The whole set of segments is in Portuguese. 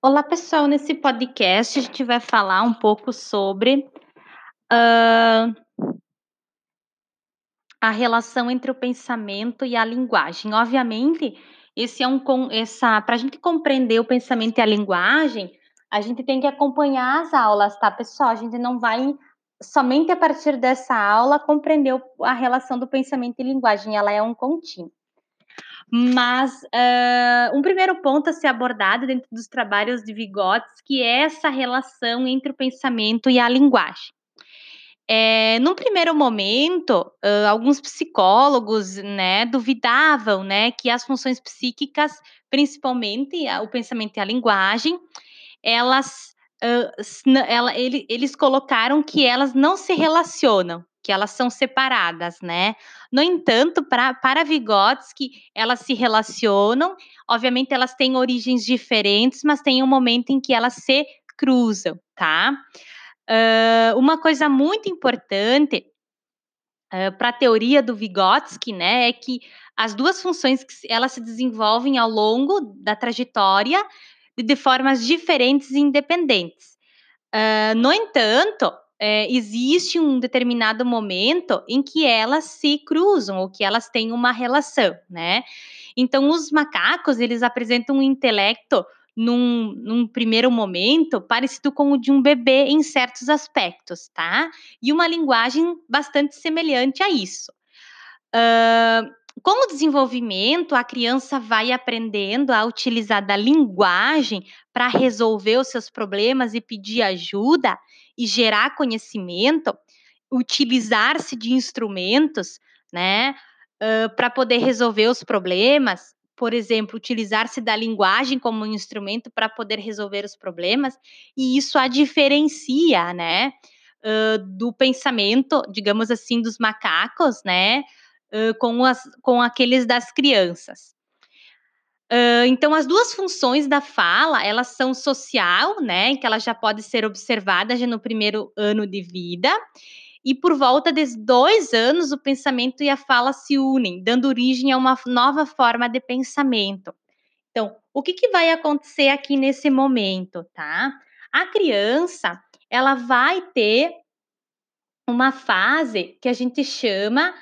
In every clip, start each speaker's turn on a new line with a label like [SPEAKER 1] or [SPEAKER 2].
[SPEAKER 1] Olá, pessoal. Nesse podcast, a gente vai falar um pouco sobre, hã a relação entre o pensamento e a linguagem. Obviamente, esse é um essa pra gente compreender o pensamento e a linguagem, a gente tem que acompanhar as aulas, tá, pessoal? A gente não vai somente a partir dessa aula compreender a relação do pensamento e linguagem, ela é um contínuo. Mas, hã, um primeiro ponto a ser abordado dentro dos trabalhos de Vygotsky é essa relação entre o pensamento e a linguagem. Eh, num primeiro momento, hã, alguns psicólogos, né, duvidavam, né, que as funções psíquicas, principalmente o pensamento e a linguagem, elas, nã ela ele eles colocaram que elas não se relacionam, elas são separadas, né. No entanto, pra para Vygotsky, elas se relacionam, obviamente elas têm origens diferentes, mas tem um momento em que elas se cruzam, tá. Hã, uma coisa muito importante, hã, pra teoria do Vygotsky, né, é que as 2 funções que elas se desenvolvem ao longo da trajetória de formas diferentes e independentes. Hã, no entanto, eh, existe um determinado momento em que elas se cruzam ou que elas têm uma relação, né. Então os macacos, eles apresentam um intelecto num num primeiro momento parecido com o de um bebê em certos aspectos, tá. E uma linguagem bastante semelhante a isso. Hã, com o desenvolvimento, a criança vai aprendendo a utilizar da linguagem pra resolver os seus problemas e pedir ajuda e gerar conhecimento, utilizar-se de instrumentos, né, hã, pra poder resolver os problemas, por exemplo, utilizar-se da linguagem como um instrumento pra poder resolver os problemas, e isso a diferencia, né, hã, do pensamento, digamos assim, dos macacos, né, com as com aqueles das crianças. Hã, então as 2 funções da fala, elas são social, né, que ela já pode ser observada já no primeiro ano de vida, e por volta des 2 anos o pensamento e a fala se unem, dando origem a uma nova forma de pensamento. Então, o que que vai acontecer aqui nesse momento, tá. A criança, ela vai ter uma fase que a gente chama,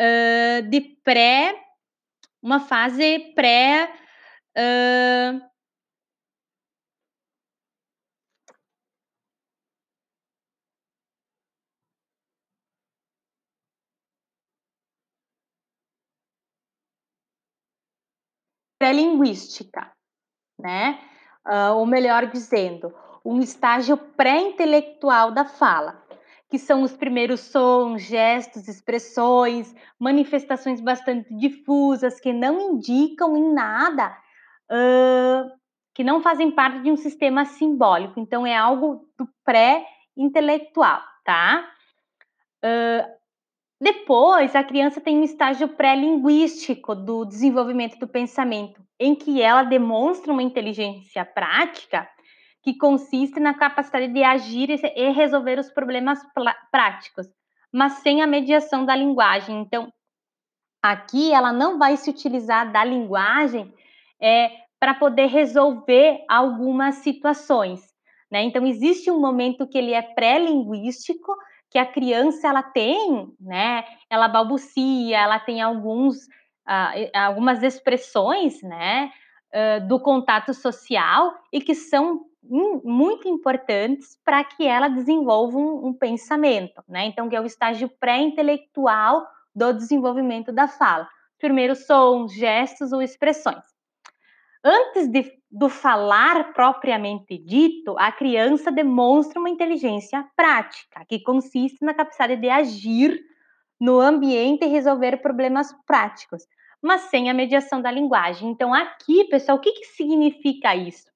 [SPEAKER 1] hã, de pré uma fase pré, hã Pré-linguística, né, hã, ou melhor dizendo, um estágio pré-intelectual da fala, que são os primeiros sons, gestos, expressões, manifestações bastante difusas que não indicam em nada, hã, que não fazem parte de um sistema simbólico, então é algo do pré-intelectual, tá. Hã, depois a criança tem um estágio pré-linguístico do desenvolvimento do pensamento, em que ela demonstra uma inteligência prática, que consiste na capacidade de agir e resolver os problemas práticos, mas sem a mediação da linguagem. Então, aqui ela não vai se utilizar da linguagem, eh, pra poder resolver algumas situações, né. Então existe um momento que ele é pré-linguístico, que a criança ela tem, né, ela balbucia, ela tem alguns e algumas expressões, né, hã, do contato social e que são muito importantes pra que ela desenvolva um um pensamento, né, então que é o estágio pré-intelectual do desenvolvimento da fala. Primeiros sons, gestos ou expressões. Antes de do falar propriamente dito, a criança demonstra uma inteligência prática, que consiste na capacidade de agir no ambiente e resolver problemas práticos, mas sem a mediação da linguagem. Então aqui, pessoal, o que que significa isso?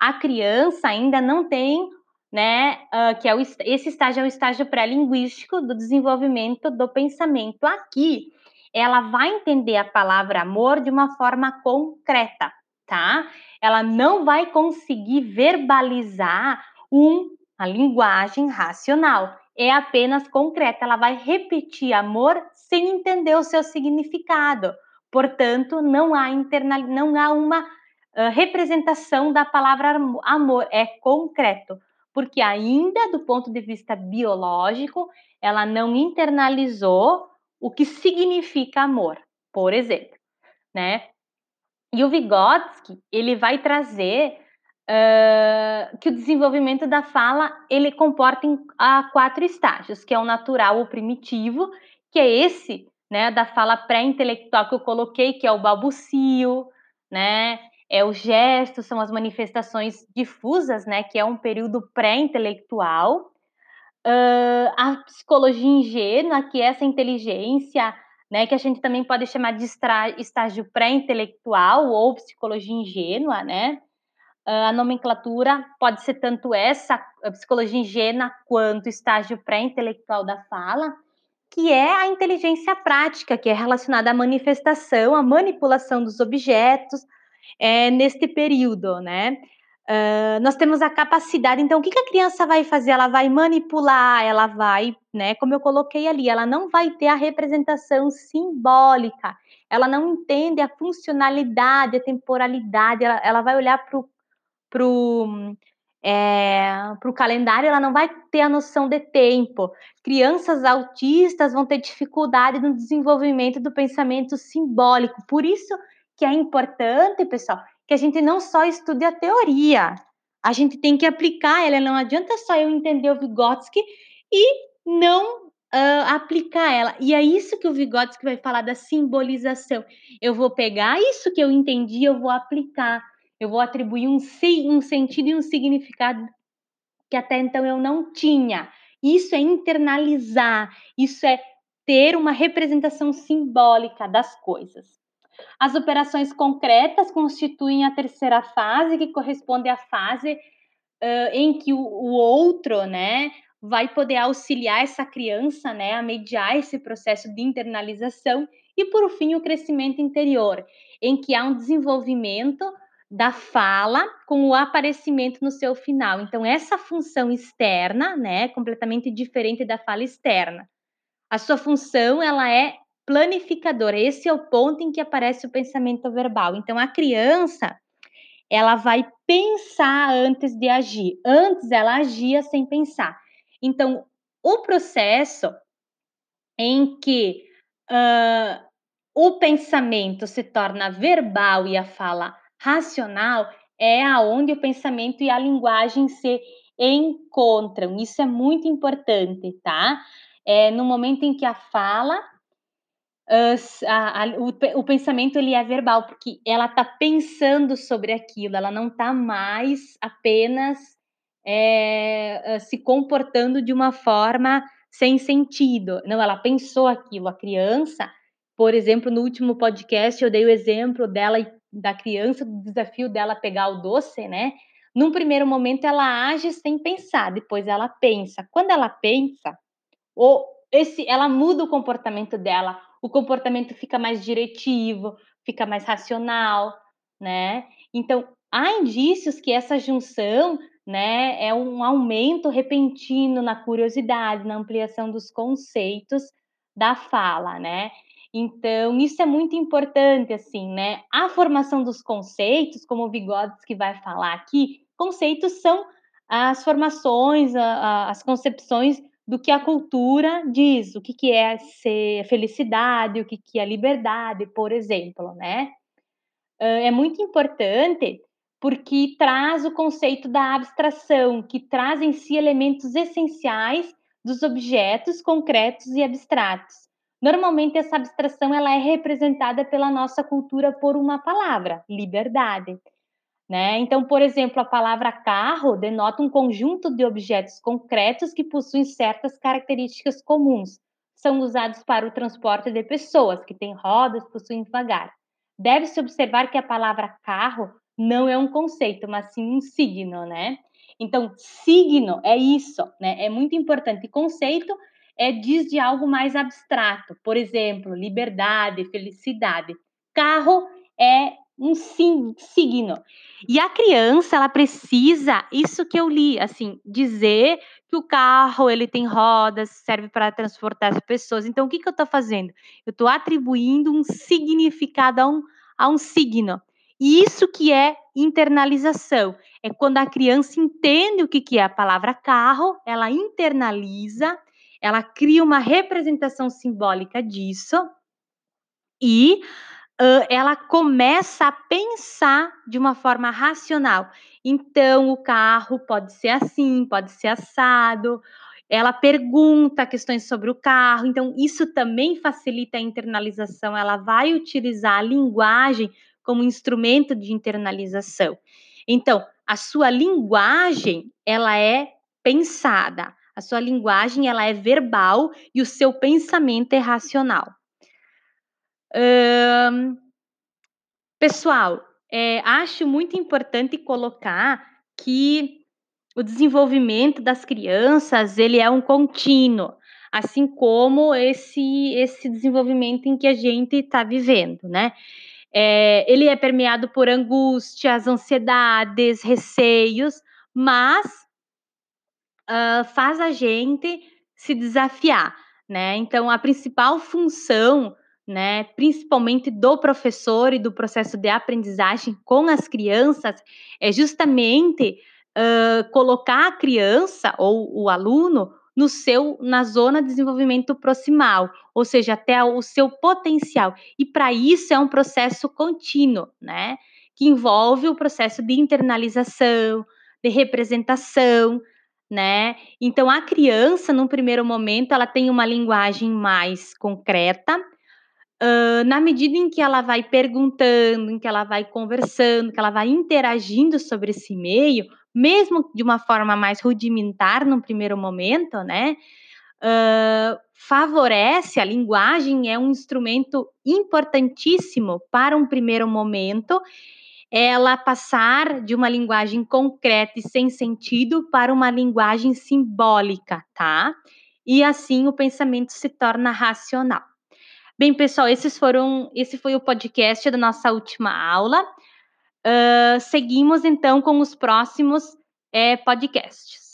[SPEAKER 1] A criança ainda não tem, né, hã, que é o es esse estágio é o estágio pré-linguístico do desenvolvimento do pensamento. Aqui, ela vai entender a palavra amor de uma forma concreta, tá. Ela não vai conseguir verbalizar um a linguagem racional, é apenas concreta, ela vai repetir amor sem entender o seu significado, portanto não há internali não há uma representação da palavra amor, é concreto, porque ainda do ponto de vista biológico, ela não internalizou o que significa amor, por exemplo, né? E o Vygotsky, ele vai trazer uh, que o desenvolvimento da fala, ele comporta em, a quatro estágios, que é o natural, o primitivo, que é esse, né, da fala pré-intelectual que eu coloquei, que é o balbucio, né, é o gesto, são as manifestações difusas, né, que é um período pré-intelectual. Uh, a psicologia ingênua, que é essa inteligência, né, que a gente também pode chamar de estágio pré-intelectual ou psicologia ingênua, né? Uh, a nomenclatura pode ser tanto essa, a psicologia ingênua, quanto estágio pré-intelectual da fala, que é a inteligência prática, que é relacionada à manifestação, à manipulação dos objetos, é, neste período, né? Uh, nós temos a capacidade, então, o que, que, a criança vai fazer? Ela vai manipular, ela vai, né? Como eu coloquei ali, ela não vai ter a representação simbólica, ela não entende a funcionalidade, a temporalidade, ela, ela vai olhar para o pro, é, calendário, ela não vai ter a noção de tempo. Crianças autistas vão ter dificuldade no desenvolvimento do pensamento simbólico. Por isso que é importante, pessoal, que a gente não só estude a teoria, a gente tem que aplicar ela. Não adianta só eu entender o Vygotsky e não uh, aplicar ela. E é isso que o Vygotsky vai falar da simbolização. Eu vou pegar isso que eu entendi, eu vou aplicar. Eu vou atribuir um, um sentido e um significado que até então eu não tinha. Isso é internalizar, isso é ter uma representação simbólica das coisas. As operações concretas constituem a terceira fase, que corresponde à fase uh, em que o, o, outro, né, vai poder auxiliar essa criança, né, a mediar esse processo de internalização e, por fim, o crescimento interior, em que há um desenvolvimento da fala com o aparecimento no seu final. Então, essa função externa, né, completamente diferente da fala externa. A sua função, ela é planificadora. Esse é o ponto em que aparece o pensamento verbal. Então, a criança, ela vai pensar antes de agir. Antes, ela agia sem pensar. Então, o processo em que uh, o pensamento se torna verbal e a fala racional é aonde o pensamento e a linguagem se encontram. Isso é muito importante, tá? É no momento em que a fala A, a, o, o, pensamento ele é verbal porque ela está pensando sobre aquilo, ela não está mais apenas é, se comportando de uma forma sem sentido. Não, ela pensou aquilo. A criança, por exemplo, no último podcast eu dei o exemplo dela da criança do desafio dela pegar o doce, né? Num primeiro momento ela age sem pensar, depois ela pensa. Quando ela pensa, ou esse, ela muda o comportamento dela o comportamento fica mais diretivo, fica mais racional, né? Então, há indícios que essa junção, né, é um aumento repentino na curiosidade, na ampliação dos conceitos da fala, né? Então, isso é muito importante, assim, né? A formação dos conceitos, como o Vygotsky vai falar aqui, conceitos são as formações, as concepções do que a cultura diz, o que, que é ser felicidade, o que, que é liberdade, por exemplo, né? É muito importante porque traz o conceito da abstração, que traz em si elementos essenciais dos objetos concretos e abstratos. Normalmente essa abstração ela é representada pela nossa cultura por uma palavra, liberdade. Né? Então, por exemplo, a palavra carro denota um conjunto de objetos concretos que possuem certas características comuns. São usados para o transporte de pessoas, que têm rodas, possuem vagar. Deve-se observar que a palavra carro não é um conceito, mas sim um signo, né? Então, signo é isso, né? É muito importante. Conceito é diz de algo mais abstrato, por exemplo, liberdade, felicidade. Carro é um signo. E a criança, ela precisa, isso que eu li, assim, dizer que o carro, ele tem rodas, serve para transportar as pessoas. Então, o que, que eu estou fazendo? Eu estou atribuindo um significado a um, a um signo. E isso que é internalização. É quando a criança entende o que, que é a palavra carro, ela internaliza, ela cria uma representação simbólica disso e ela começa a pensar de uma forma racional. Então, o carro pode ser assim, pode ser assado. Ela pergunta questões sobre o carro, então isso também facilita a internalização. Ela vai utilizar a linguagem como instrumento de internalização. Então, a sua linguagem, ela é pensada. A sua linguagem, ela é verbal e o seu pensamento é racional. Pessoal, é, acho muito importante colocar que o desenvolvimento das crianças ele é um contínuo, assim como esse esse desenvolvimento em que a gente está vivendo, né? É, ele é permeado por angústias, ansiedades, receios, mas uh, faz a gente se desafiar, né? Então, a principal função, né, principalmente do professor e do processo de aprendizagem com as crianças, é justamente uh, colocar a criança ou o aluno no seu na zona de desenvolvimento proximal, ou seja, até o seu potencial. E para isso é um processo contínuo, né? Que envolve o processo de internalização, de representação, né? Então a criança, num primeiro momento, ela tem uma linguagem mais concreta. Uh, na medida em que ela vai perguntando, em que ela vai conversando, que ela vai interagindo sobre esse meio, mesmo de uma forma mais rudimentar no primeiro momento, né? Uh, favorece a linguagem é um instrumento importantíssimo para um primeiro momento ela passar de uma linguagem concreta e sem sentido para uma linguagem simbólica, tá? E assim o pensamento se torna racional. Bem, pessoal, esses foram, esse foi o podcast da nossa última aula. Uh, seguimos então com os próximos é, podcasts.